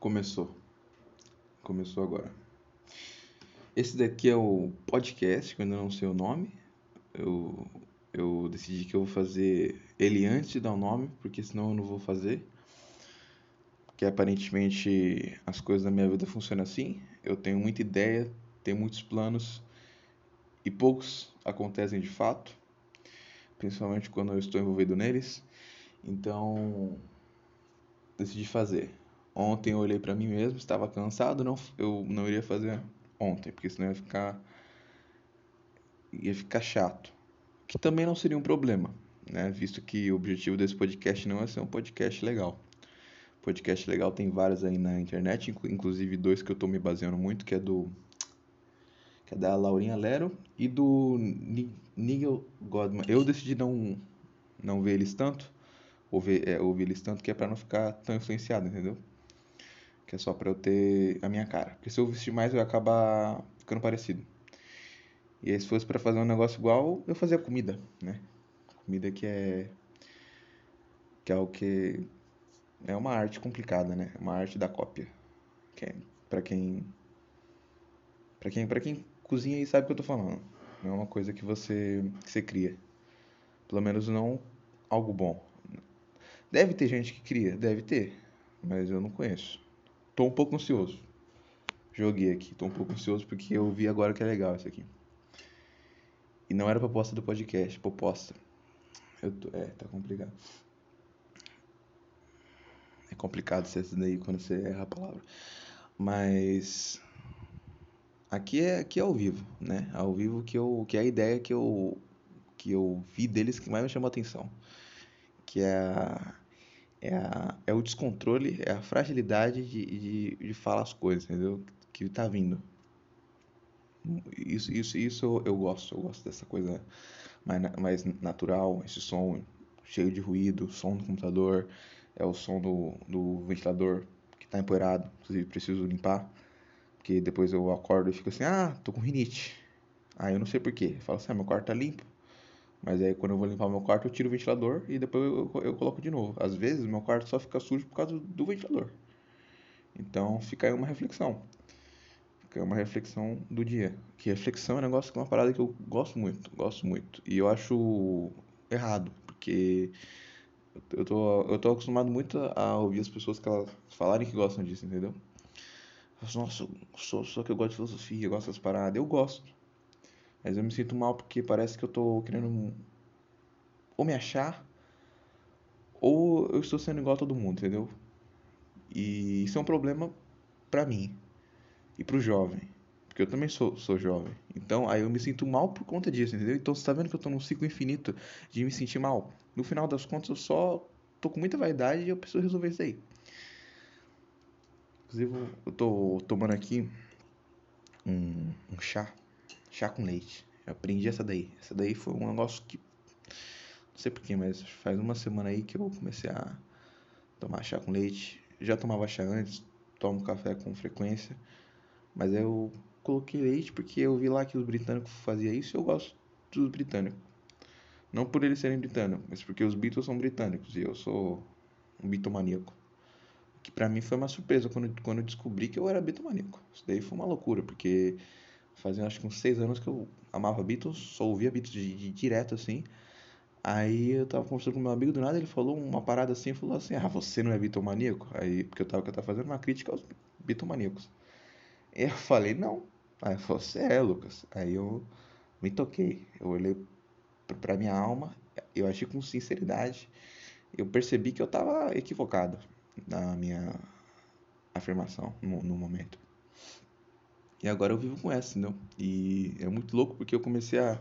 Começou. Começou agora. Esse daqui é o podcast, que eu ainda não sei o nome. Eu, eu decidi que eu vou fazer ele antes de dar o nome, porque senão eu não vou fazer. Porque aparentemente as coisas da minha vida funcionam assim. Eu tenho muita ideia, tenho muitos planos e poucos acontecem de fato, principalmente quando eu estou envolvido neles. Então, decidi fazer. Ontem eu olhei para mim mesmo, estava cansado, não, eu não iria fazer ontem, porque senão ia ficar ia ficar chato. Que também não seria um problema, né? Visto que o objetivo desse podcast não é ser um podcast legal. Podcast legal tem vários aí na internet, inclusive dois que eu estou me baseando muito, que é do que é da Laurinha Lero e do Nigel Godman. Eu decidi não não ver eles tanto, ouvir, é, ouvir eles tanto que é para não ficar tão influenciado, entendeu? Que é só para eu ter a minha cara. Porque se eu vestir mais, eu ia acabar ficando parecido. E aí, se fosse para fazer um negócio igual, eu fazia comida, né? Comida que é. que é o que. É uma arte complicada, né? Uma arte da cópia. Que é pra quem. Pra quem, quem cozinha e sabe o que eu tô falando. Não é uma coisa que você, que você cria. Pelo menos não algo bom. Deve ter gente que cria, deve ter, mas eu não conheço. Tô um pouco ansioso. Joguei aqui, tô um pouco ansioso porque eu vi agora que é legal isso aqui. E não era proposta do podcast, proposta. Eu tô, é, tá complicado. É complicado ser daí quando você erra a palavra. Mas aqui é aqui é ao vivo, né? Ao vivo que eu que é a ideia que eu que eu vi deles que mais me chamou a atenção que é, a, é, a, é o descontrole, é a fragilidade de, de, de falar as coisas, entendeu? Que tá vindo. Isso, isso, isso eu, gosto, eu gosto dessa coisa mais, mais natural, esse som cheio de ruído, som do computador, é o som do, do ventilador que tá empoeirado, inclusive preciso limpar, porque depois eu acordo e fico assim, ah, tô com rinite. Ah, eu não sei porquê. Falo assim, ah, meu quarto tá limpo. Mas aí quando eu vou limpar meu quarto, eu tiro o ventilador e depois eu, eu, coloco de novo. Às vezes meu quarto só fica sujo por causa do ventilador. Então fica aí uma reflexão. Fica aí uma reflexão do dia. Que reflexão é um negócio que é uma parada que eu gosto muito, gosto muito. E eu acho errado, porque eu tô, eu tô acostumado muito a ouvir as pessoas que elas falarem que gostam disso, entendeu? Nossa, só, só que eu gosto de filosofia, eu gosto dessas paradas. Eu gosto. Mas eu me sinto mal porque parece que eu tô querendo ou me achar ou eu estou sendo igual a todo mundo, entendeu? E isso é um problema pra mim e pro jovem. Porque eu também sou, sou jovem. Então aí eu me sinto mal por conta disso, entendeu? Então você tá vendo que eu tô num ciclo infinito de me sentir mal. No final das contas eu só tô com muita vaidade e eu preciso resolver isso aí. Inclusive eu tô tomando aqui um, um chá chá com leite. Eu aprendi essa daí. Essa daí foi um negócio que. Não sei porquê, mas faz uma semana aí que eu comecei a tomar chá com leite. Já tomava chá antes, tomo café com frequência. Mas eu coloquei leite porque eu vi lá que os britânicos faziam isso e eu gosto dos britânicos. Não por eles serem britânicos, mas porque os Beatles são britânicos e eu sou um bitomaníaco. Que pra mim foi uma surpresa quando, quando eu descobri que eu era bitomaníaco. Isso daí foi uma loucura, porque fazia acho que uns seis anos que eu amava Beatles, só ouvia Beatles de, de, direto assim. Aí eu tava conversando com meu amigo do nada, ele falou uma parada assim, falou assim: "Ah, você não é bitomaníaco?" Aí porque eu tava, eu tava fazendo uma crítica aos bitomaníacos. E eu falei: "Não". Aí ele falou: "Você é, Lucas". Aí eu me toquei. Eu olhei pra minha alma, eu achei com sinceridade, eu percebi que eu tava equivocado na minha afirmação no, no momento. E agora eu vivo com essa, entendeu? E é muito louco porque eu comecei a,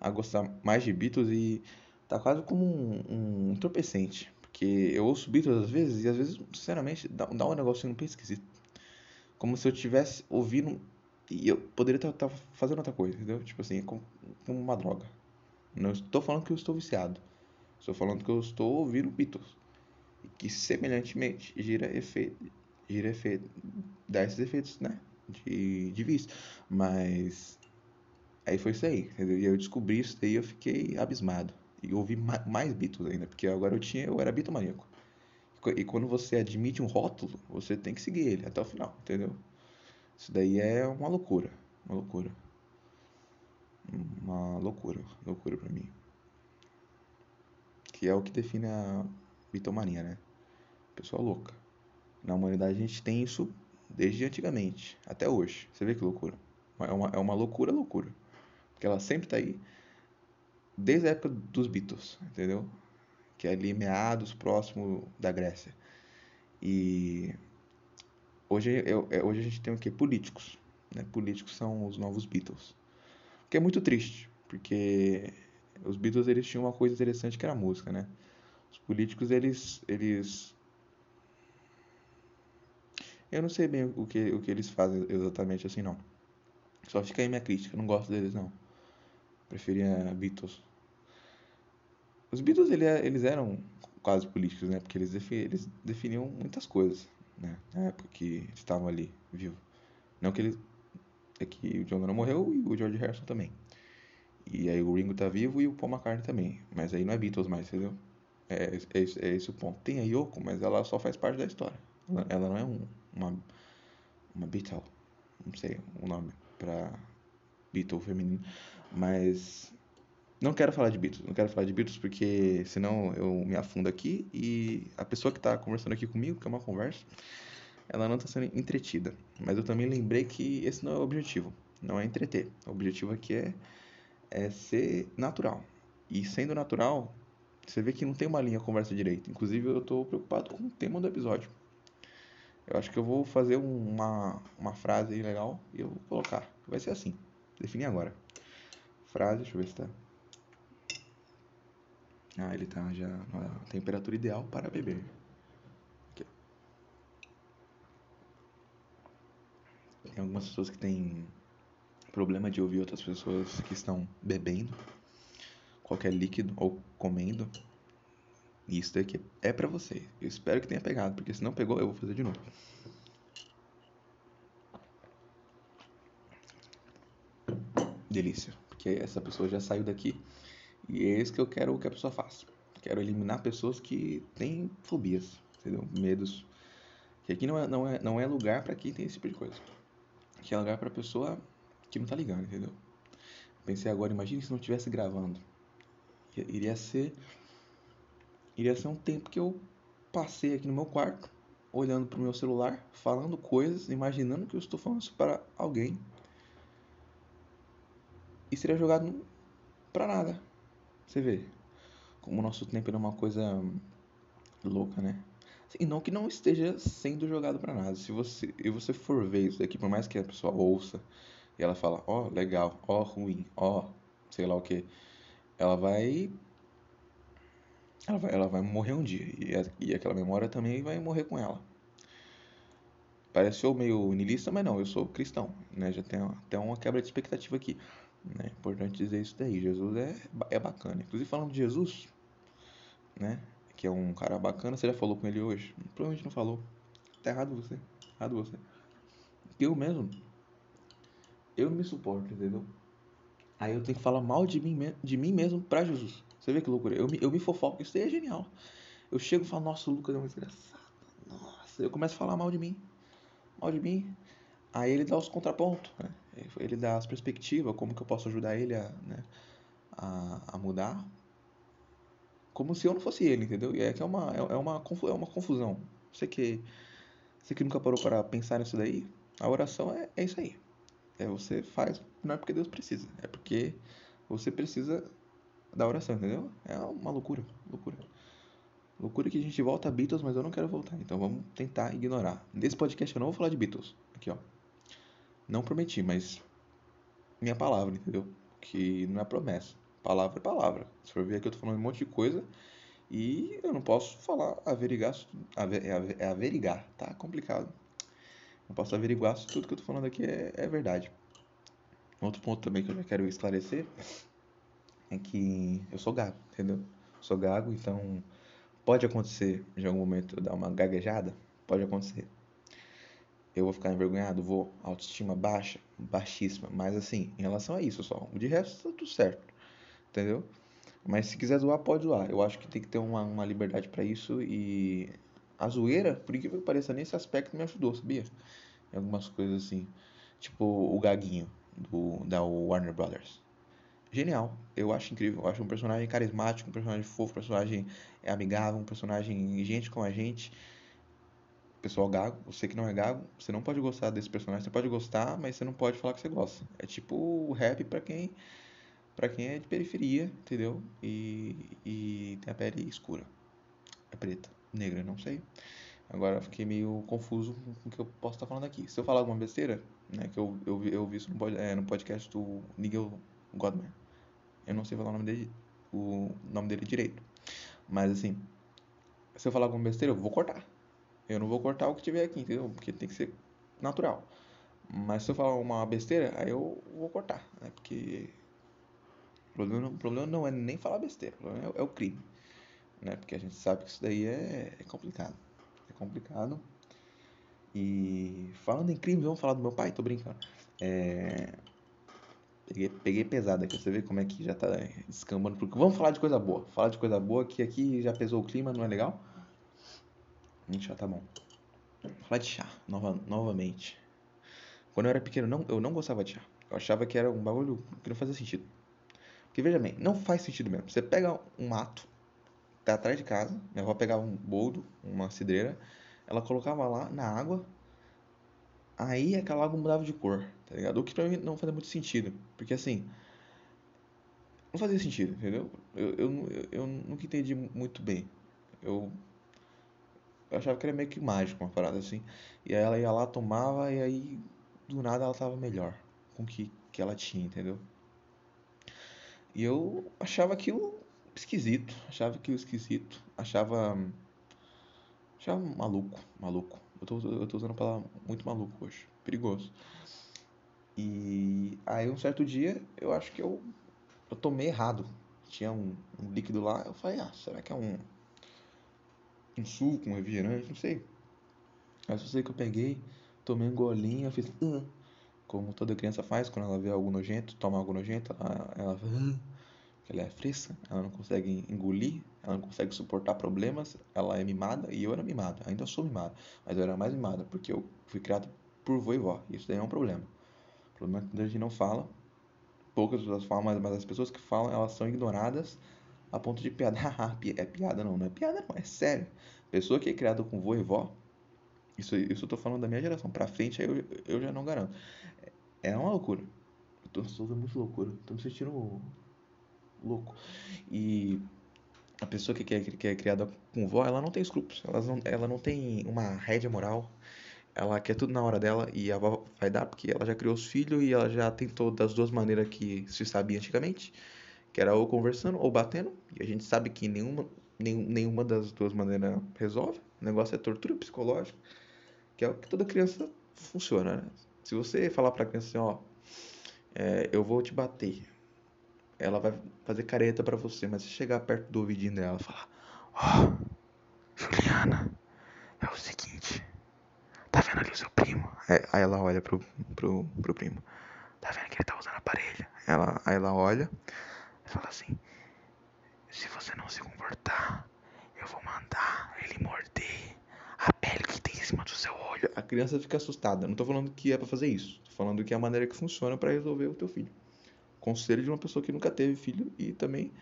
a gostar mais de Beatles e tá quase como um, um entorpecente. Porque eu ouço Beatles às vezes e às vezes, sinceramente, dá, dá um negocinho bem esquisito. Como se eu tivesse ouvindo e eu poderia estar tá, tá fazendo outra coisa, entendeu? Tipo assim, como, como uma droga. Não estou falando que eu estou viciado. Estou falando que eu estou ouvindo Beatles. E que semelhantemente gira efeito, gira efeito, dá esses efeitos, né? De, de vista. Mas aí foi isso aí, entendeu? E eu descobri isso daí eu fiquei abismado. E ouvi mais Beatles ainda, porque agora eu tinha, eu era bitomaníaco. E quando você admite um rótulo, você tem que seguir ele até o final, entendeu? Isso daí é uma loucura, uma loucura. Uma loucura, loucura para mim. Que é o que define a bitomania, né? Pessoa louca. Na humanidade a gente tem isso desde antigamente, até hoje. Você vê que loucura. É uma, é uma loucura, loucura. Porque ela sempre tá aí, desde a época dos Beatles, entendeu? Que é ali meados, próximo da Grécia. E hoje, eu, é, hoje a gente tem o que? Políticos. Né? Políticos são os novos Beatles. O que é muito triste, porque os Beatles eles tinham uma coisa interessante que era a música, né? Os políticos eles eles eu não sei bem o que, o que eles fazem exatamente assim, não. Só fica aí minha crítica, não gosto deles, não. Preferia Beatles. Os Beatles, ele, é, eles eram quase políticos, né? Porque eles, eles definiam muitas coisas, né? Na época que estavam ali, vivo. Não que eles... É que o John Lennon morreu e o George Harrison também. E aí o Ringo tá vivo e o Paul McCartney também. Mas aí não é Beatles mais, entendeu? É, é, é esse o ponto. Tem a Yoko, mas ela só faz parte da história. Ela, ela não é um, uma, uma Beatle, não sei o nome para Beatle feminino, mas não quero falar de Beatles, não quero falar de Beatles porque senão eu me afundo aqui e a pessoa que está conversando aqui comigo, que é uma conversa, ela não está sendo entretida. Mas eu também lembrei que esse não é o objetivo, não é entreter. O objetivo aqui é, é ser natural. E sendo natural, você vê que não tem uma linha conversa direito. Inclusive eu estou preocupado com o tema do episódio. Eu acho que eu vou fazer uma, uma frase aí legal e eu vou colocar. Vai ser assim. Definir agora. Frase, deixa eu ver se tá. Ah, ele tá já na temperatura ideal para beber. Aqui. Tem algumas pessoas que têm problema de ouvir outras pessoas que estão bebendo qualquer líquido ou comendo. Isso daqui é para você. Eu espero que tenha pegado, porque se não pegou, eu vou fazer de novo. Delícia. Porque essa pessoa já saiu daqui. E é isso que eu quero que a pessoa faça. Quero eliminar pessoas que têm fobias, entendeu? Medos. Que aqui não é, não é, não é lugar para quem tem esse tipo de coisa. Aqui é lugar para pessoa que não tá ligando, entendeu? Pensei agora, imagine se não estivesse gravando. Iria ser iria ser um tempo que eu passei aqui no meu quarto, olhando para o meu celular, falando coisas, imaginando que eu estou falando isso para alguém. E seria jogado para nada. Você vê como o nosso tempo é uma coisa louca, né? E não que não esteja sendo jogado para nada. Se você, e você for ver isso daqui, por mais que a pessoa ouça e ela fala, ó, oh, legal, ó, oh, ruim, ó, oh, sei lá o que, ela vai ela vai, ela vai morrer um dia. E, a, e aquela memória também vai morrer com ela. Pareceu meio niilista, mas não, eu sou cristão. Né? Já tem até uma quebra de expectativa aqui. Né? Importante dizer isso daí. Jesus é, é bacana. Inclusive, falando de Jesus, né? que é um cara bacana, você já falou com ele hoje? Provavelmente não falou. Tá errado você. Errado você. Eu mesmo, eu me suporto, entendeu? Aí eu tenho que falar mal de mim, de mim mesmo pra Jesus. Você vê que loucura. Eu me, eu me fofoco. Isso daí é genial. Eu chego e falo, nossa, o Lucas é um desgraçado. Nossa. Eu começo a falar mal de mim. Mal de mim. Aí ele dá os contrapontos, né? Ele dá as perspectivas, como que eu posso ajudar ele a, né, a, a mudar. Como se eu não fosse ele, entendeu? E é que é uma, é, é uma, é uma confusão. Você que, você que nunca parou para pensar nisso daí, a oração é, é isso aí. É você faz, não é porque Deus precisa, é porque você precisa da oração, entendeu? É uma loucura, loucura. Loucura que a gente volta a Beatles, mas eu não quero voltar. Então vamos tentar ignorar. Nesse podcast eu não vou falar de Beatles. Aqui, ó. Não prometi, mas minha palavra, entendeu? Que não é promessa. Palavra é palavra. Se for ver aqui, eu tô falando um monte de coisa e eu não posso falar, averiguar, é averigar, tá complicado. Não posso averiguar se tudo que eu tô falando aqui é, é verdade. Outro ponto também que eu já quero esclarecer é que eu sou gago, entendeu? Sou gago, então pode acontecer de algum momento eu dar uma gaguejada, pode acontecer. Eu vou ficar envergonhado, vou, autoestima baixa, baixíssima, mas assim, em relação a isso só, de resto tá tudo certo, entendeu? Mas se quiser zoar, pode zoar. Eu acho que tem que ter uma, uma liberdade para isso e a zoeira, por incrível que pareça, nesse aspecto me ajudou, sabia? Em algumas coisas assim. Tipo o Gaguinho, do, da Warner Brothers. Genial. Eu acho incrível. Eu acho um personagem carismático, um personagem fofo, um personagem amigável, um personagem gente com a gente. Pessoal gago, você que não é gago, você não pode gostar desse personagem. Você pode gostar, mas você não pode falar que você gosta. É tipo o rap pra quem para quem é de periferia, entendeu? E, e tem a pele escura. É preta, negra, não sei. Agora eu fiquei meio confuso com o que eu posso estar falando aqui. Se eu falar alguma besteira, né, que eu, eu, eu vi isso no, é, no podcast do Nigel Godman. Eu não sei falar o nome dele, o nome dele direito. Mas assim, se eu falar alguma besteira, eu vou cortar. Eu não vou cortar o que tiver aqui, entendeu? Porque tem que ser natural. Mas se eu falar uma besteira, aí eu vou cortar, né? Porque o problema, o problema não é nem falar besteira, o problema é, é o crime, né? Porque a gente sabe que isso daí é, é complicado complicado. E falando em crime, vamos falar do meu pai? Tô brincando. É... Peguei, peguei pesado aqui, você vê como é que já tá descambando. Porque vamos falar de coisa boa. Falar de coisa boa que aqui já pesou o clima, não é legal? Gente, já tá bom. Falar de chá, nova, novamente. Quando eu era pequeno, não, eu não gostava de chá. Eu achava que era um bagulho que não fazia sentido. Porque veja bem, não faz sentido mesmo. Você pega um mato, tá atrás de casa. Minha avó pegava um boldo, uma cidreira, ela colocava lá na água, aí aquela água mudava de cor, tá ligado? O que pra mim não fazia muito sentido, porque assim, não fazia sentido, entendeu? Eu, eu, eu, nunca entendi muito bem. Eu, eu achava que era meio que mágico uma parada assim. E aí ela ia lá, tomava, e aí do nada ela tava melhor com o que, que ela tinha, entendeu? E eu achava aquilo esquisito, achava que o esquisito, achava achava maluco, maluco. Eu tô, eu tô usando a palavra muito maluco hoje, perigoso. E aí um certo dia, eu acho que eu eu tomei errado. Tinha um, um líquido lá, eu falei: "Ah, será que é um um suco, um refrigerante, não sei". Mas eu sei que eu peguei, tomei um golinho, eu fiz, uh, como toda criança faz quando ela vê algo nojento, toma algo nojento, ela, ela ela é fresca, ela não consegue engolir, ela não consegue suportar problemas, ela é mimada e eu era mimado, ainda sou mimado, mas eu era mais mimada porque eu fui criado por vô e vó, isso daí é um problema. O problema é que a gente não fala, poucas pessoas falam, mas, mas as pessoas que falam, elas são ignoradas a ponto de piada. é piada não, não é piada não, é sério. Pessoa que é criada com vô e vó, isso, isso eu tô falando da minha geração, pra frente aí eu, eu já não garanto. É uma loucura. Eu tô, tô muito loucura, tô me sentindo louco. E a pessoa que, é, que é criada com vó, ela não tem escrúpulos, ela não, ela não tem uma rédea moral, ela quer tudo na hora dela e a avó vai dar porque ela já criou os filhos e ela já tentou das duas maneiras que se sabia antigamente, que era ou conversando ou batendo, e a gente sabe que nenhuma, nenhum, nenhuma das duas maneiras resolve, o negócio é tortura psicológica, que é o que toda criança funciona, né? Se você falar pra criança assim, ó, é, eu vou te bater, ela vai fazer careta para você, mas se chegar perto do ouvidinho dela e falar: Ó, oh, Juliana, é o seguinte, tá vendo ali o seu primo? Aí ela olha pro, pro, pro primo: Tá vendo que ele tá usando aparelho? Ela, aí ela olha e fala assim: Se você não se comportar, eu vou mandar ele morder a pele que tem em cima do seu olho. A criança fica assustada. Não tô falando que é para fazer isso. Tô falando que é a maneira que funciona para resolver o teu filho conselho de uma pessoa que nunca teve filho e também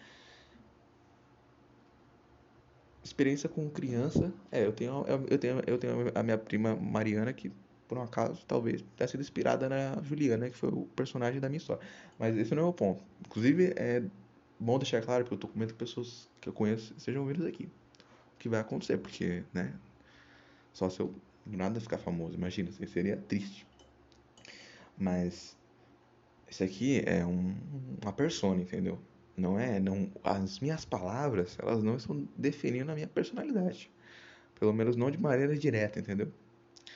experiência com criança. É, eu tenho, eu tenho, eu tenho a minha prima Mariana que por um acaso talvez tenha sido inspirada na Juliana, que foi o personagem da minha história. Mas esse não é o ponto. Inclusive é bom deixar claro porque eu tô com medo que pessoas que eu conheço sejam ouvidas aqui. O que vai acontecer, porque, né? Só se eu do nada ficar famoso, imagina, seria triste. Mas esse aqui é um, uma persona, entendeu? Não é, não, as minhas palavras, elas não estão definindo a minha personalidade. Pelo menos não de maneira direta, entendeu?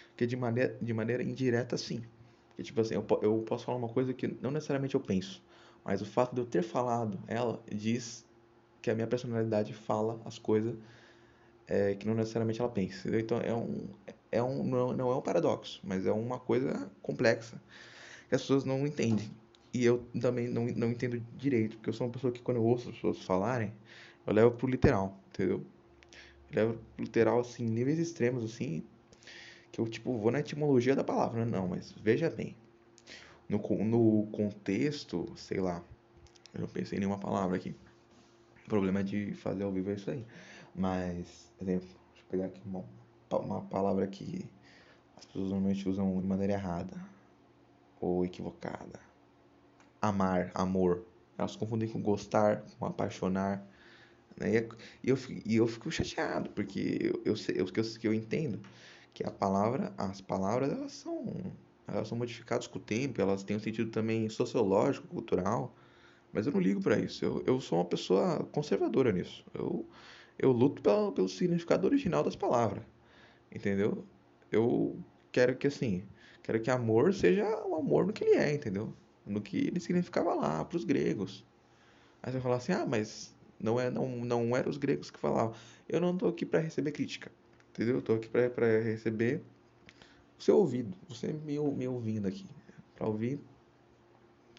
Porque de maneira, de maneira indireta, sim. Porque, tipo assim, eu, eu posso falar uma coisa que não necessariamente eu penso, mas o fato de eu ter falado ela diz que a minha personalidade fala as coisas é, que não necessariamente ela pensa. Entendeu? Então é um, é um não, não é um paradoxo, mas é uma coisa complexa que as pessoas não entendem. E eu também não, não entendo direito, porque eu sou uma pessoa que quando eu ouço as pessoas falarem, eu levo pro literal, entendeu? levo literal, assim, níveis extremos, assim, que eu, tipo, vou na etimologia da palavra, não, mas veja bem. No, no contexto, sei lá, eu não pensei em nenhuma palavra aqui. O problema de fazer ao vivo é isso aí. Mas, exemplo, deixa eu pegar aqui uma, uma palavra que as pessoas normalmente usam de maneira errada ou equivocada. Amar, amor. Elas confundem com gostar, com apaixonar. Né? E, eu, e eu fico chateado, porque eu, eu, eu, eu, eu entendo que a palavra, as palavras, elas são, elas são modificadas com o tempo, elas têm um sentido também sociológico, cultural. Mas eu não ligo para isso. Eu, eu sou uma pessoa conservadora nisso. Eu, eu luto pelo, pelo significado original das palavras. Entendeu? Eu quero que assim, quero que amor seja o amor no que ele é, entendeu? No que ele significava lá para os gregos. Aí você vai falar assim: "Ah, mas não é não não eram os gregos que falavam". Eu não tô aqui para receber crítica. Entendeu? Eu tô aqui para receber o seu ouvido, você me, me ouvindo aqui, para ouvir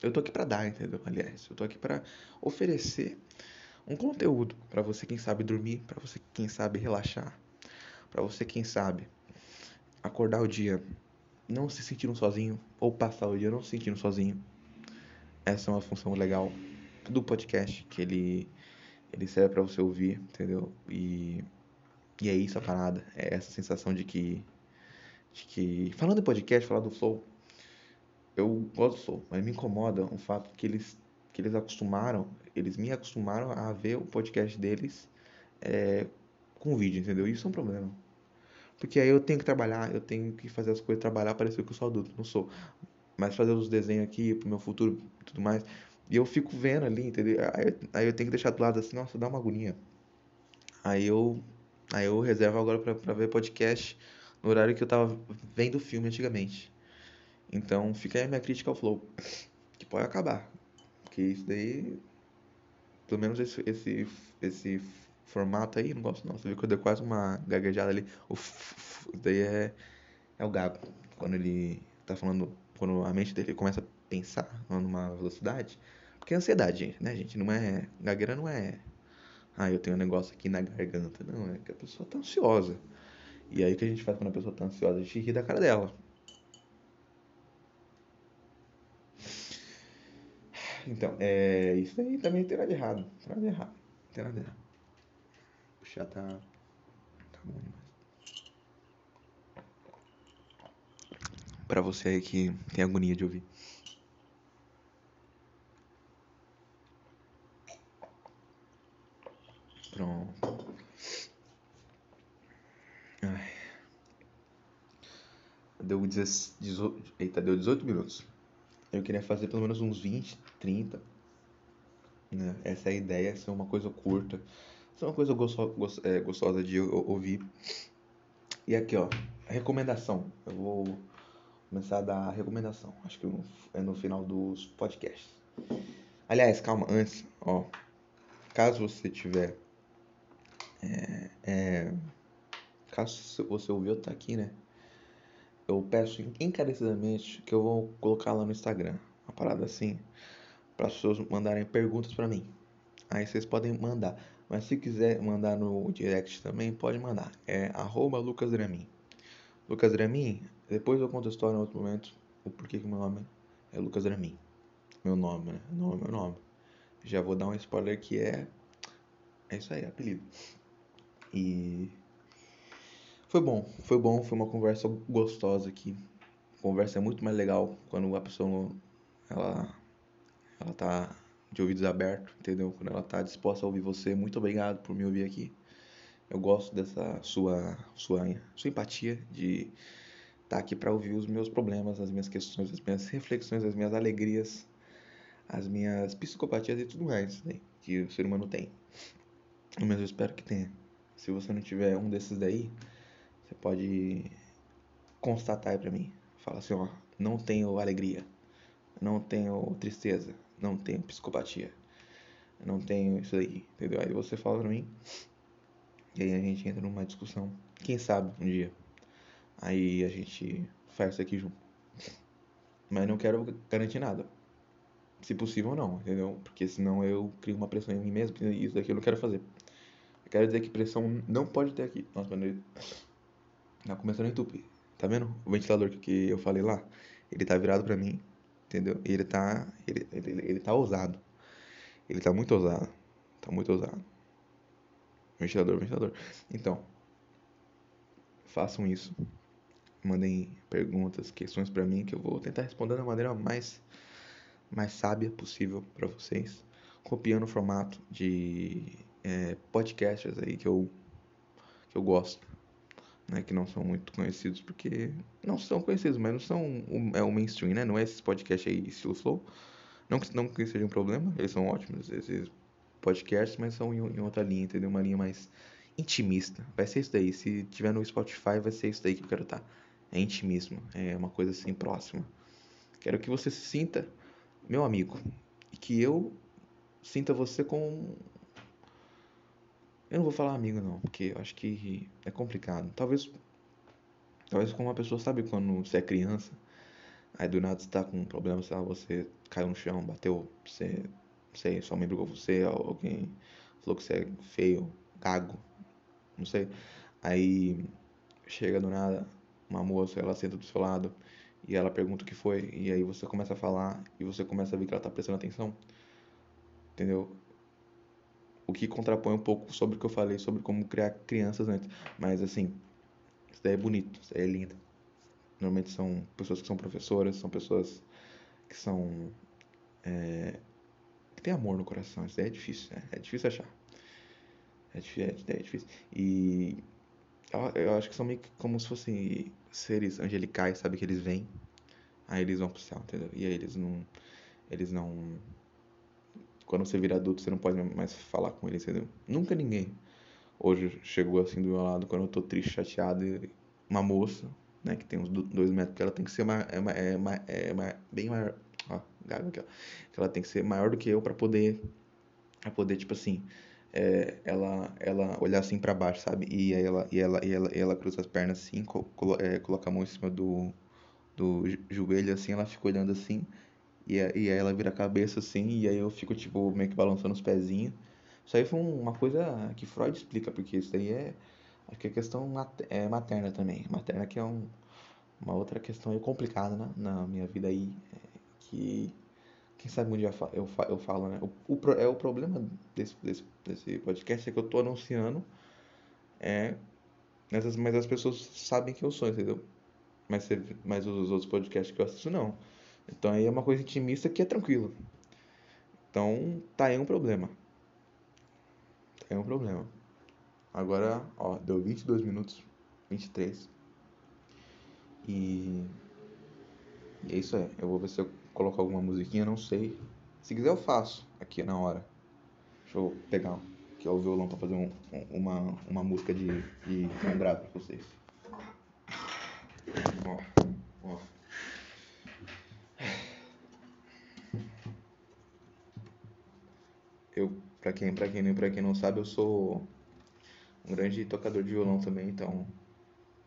eu tô aqui para dar, entendeu? Aliás, eu tô aqui para oferecer um conteúdo para você quem sabe dormir, para você quem sabe relaxar, para você quem sabe acordar o dia não se sentindo sozinho ou passar o dia não se sentindo sozinho. Essa é uma função legal do podcast que ele ele serve para você ouvir, entendeu? E e é isso a parada, é essa sensação de que de que falando em podcast, falar do flow eu gosto do Soul, mas me incomoda o fato que eles, que eles acostumaram, eles me acostumaram a ver o podcast deles é, com vídeo, entendeu? Isso é um problema. Porque aí eu tenho que trabalhar, eu tenho que fazer as coisas, trabalhar, parecer que eu sou adulto, não sou. Mas fazer os desenhos aqui pro meu futuro e tudo mais. E eu fico vendo ali, entendeu? Aí, aí eu tenho que deixar do lado assim, nossa, dá uma agonia. Aí eu, aí eu reservo agora pra, pra ver podcast no horário que eu tava vendo filme antigamente. Então fica aí a minha crítica ao Flow. Que pode acabar. Porque isso daí. Pelo menos esse, esse, esse formato aí, não gosto não. Você viu que eu dei quase uma gaguejada ali. O daí é, é o gago. Quando ele tá falando. Quando a mente dele começa a pensar numa velocidade. Porque é ansiedade, né, gente? Não é. Gagueira não é. Ah, eu tenho um negócio aqui na garganta. Não, é que a pessoa tá ansiosa. E aí o que a gente faz quando a pessoa tá ansiosa? A gente ri da cara dela. Então, é, isso aí também tem nada de errado. Tem nada de errado. Tem nada de errado. Chá tá. Tá bom demais. Pra você aí que tem agonia de ouvir. Pronto. Ai. Deu 18. Eita, deu 18 minutos. Eu queria fazer pelo menos uns 20, 30. Né? Essa é a ideia, ser uma coisa curta. Ser uma coisa é, gostosa de ouvir. E aqui, ó, recomendação. Eu vou começar a dar recomendação. Acho que é no final dos podcasts. Aliás, calma, antes, ó. Caso você tiver. É, é, caso você ouviu, tá aqui, né? eu peço encarecidamente que eu vou colocar lá no Instagram, uma parada assim, para as pessoas mandarem perguntas para mim. Aí vocês podem mandar, mas se quiser mandar no direct também, pode mandar. É arroba Lucas Dramin. Lucas Dramin, depois eu conto a história em outro momento, o porquê que meu nome é Lucas Dramin. Meu nome, né? Nome, meu nome. Já vou dar um spoiler que é. É isso aí, apelido. E foi bom, foi bom, foi uma conversa gostosa aqui. conversa é muito mais legal quando a pessoa ela ela tá de ouvidos abertos, entendeu? Quando ela tá disposta a ouvir você. Muito obrigado por me ouvir aqui. Eu gosto dessa sua sua sua empatia de estar tá aqui para ouvir os meus problemas, as minhas questões, as minhas reflexões, as minhas alegrias, as minhas psicopatias e tudo mais né, que o ser humano tem. Mas eu espero que tenha. Se você não tiver um desses daí, você pode constatar pra mim. Fala assim, ó, não tenho alegria, não tenho tristeza, não tenho psicopatia, não tenho isso aí, entendeu? Aí você fala pra mim, e aí a gente entra numa discussão. Quem sabe um dia. Aí a gente faz isso aqui junto. Mas não quero garantir nada. Se possível, não, entendeu? Porque senão eu crio uma pressão em mim mesmo e isso daqui eu não quero fazer. Quero dizer que pressão não pode ter aqui. Nossa, mano, tá começando a entupir. Tá vendo? O ventilador que, que eu falei lá, ele tá virado pra mim, entendeu? E ele tá, ele, ele, ele tá ousado. Ele tá muito ousado. Tá muito ousado. Ventilador, ventilador. Então, façam isso. Mandem perguntas, questões para mim que eu vou tentar responder da maneira mais mais sábia possível para vocês, copiando o formato de é, podcasts aí que eu que eu gosto, né, que não são muito conhecidos porque não são conhecidos, mas não são é o mainstream, né? Não é esses podcasts aí estilo flow. Não que não que seja um problema, eles são ótimos esses podcasts, mas são em, em outra linha, entendeu? Uma linha mais intimista. Vai ser isso daí. Se tiver no Spotify, vai ser isso daí que eu quero estar. Tá. É intimismo, é uma coisa assim próxima. Quero que você se sinta meu amigo e que eu sinta você com eu não vou falar amigo não, porque eu acho que é complicado. Talvez talvez como uma pessoa sabe quando você é criança, aí do nada você tá com um problema, sei lá, você caiu no chão, bateu, você, não sei, sua mãe brigou com você, alguém falou que você é feio, gago, não sei. Aí chega do nada uma moça, ela senta do seu lado e ela pergunta o que foi, e aí você começa a falar e você começa a ver que ela tá prestando atenção. Entendeu? O que contrapõe um pouco sobre o que eu falei sobre como criar crianças antes. Mas assim, isso daí é bonito, isso daí é lindo. Normalmente são pessoas que são professoras, são pessoas que são. É, que tem amor no coração. Isso daí é difícil, né? É difícil achar. É é, é difícil. E eu acho que são meio que como se fossem seres angelicais, sabe? Que eles vêm, aí eles vão pro céu, entendeu? E aí eles não. Eles não. Quando você vira adulto, você não pode mais falar com eles, entendeu? Nunca ninguém hoje chegou assim do meu lado quando eu tô triste, chateado. Uma moça, né, que tem uns dois metros, porque ela tem que ser uma, é, uma, é, uma, é uma, bem maior. Ó, gaga aqui, ó. Que ela tem que ser maior do que eu para poder. Pra poder, tipo assim é, ela ela olhar assim para baixo, sabe? E aí ela e ela e ela, e ela cruza as pernas assim, colo, é, coloca a mão em cima do do joelho assim, ela fica olhando assim. E, e aí ela vira a cabeça assim, e aí eu fico tipo meio que balançando os pezinhos. Isso aí foi uma coisa que Freud explica, porque isso aí é acho que é questão é materna também. Materna que é um, uma outra questão complicada né? na minha vida aí, é, que quem sabe um dia eu, eu falo, né? O, o, é o problema desse, desse, desse podcast é que eu tô anunciando, é, nessas, mas as pessoas sabem que eu sou, entendeu? Mas, mas os outros podcasts que eu assisto, não. Então aí é uma coisa intimista que é tranquilo. Então tá aí um problema. Tá aí um problema. Agora, ó, deu 22 minutos, 23. E, e é isso aí. Eu vou ver se eu colocar alguma musiquinha, não sei. Se quiser eu faço aqui na hora. Deixa eu pegar aqui o violão para fazer um, uma, uma música de, de lembrar para vocês. Ó, ó. Eu, para quem, para quem, para quem não sabe, eu sou um grande tocador de violão também, então,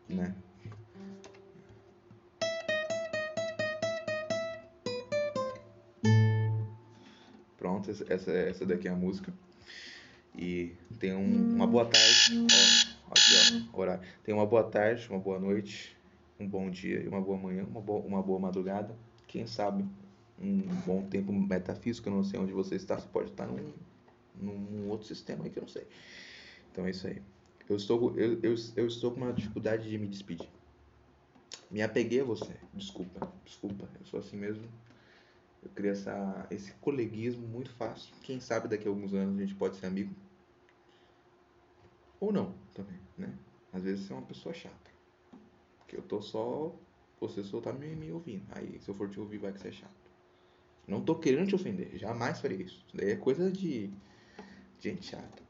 né? Essa, essa daqui é a música. E tem um, uma boa tarde, ó, aqui ó, horário. Tem uma boa tarde, uma boa noite, um bom dia e uma boa manhã, uma boa, uma boa madrugada. Quem sabe um bom tempo metafísico, eu não sei onde você está, você pode estar num, num outro sistema aí que eu não sei. Então é isso aí. Eu estou, eu, eu, eu estou com uma dificuldade de me despedir. Me apeguei a você. Desculpa, desculpa. Eu sou assim mesmo. Eu queria essa, esse coleguismo muito fácil. Quem sabe daqui a alguns anos a gente pode ser amigo. Ou não, também, né? Às vezes você é uma pessoa chata. Porque eu tô só. Você só tá me, me ouvindo. Aí se eu for te ouvir, vai que você é chato. Não tô querendo te ofender. Jamais farei isso. Isso daí é coisa de. Gente chata.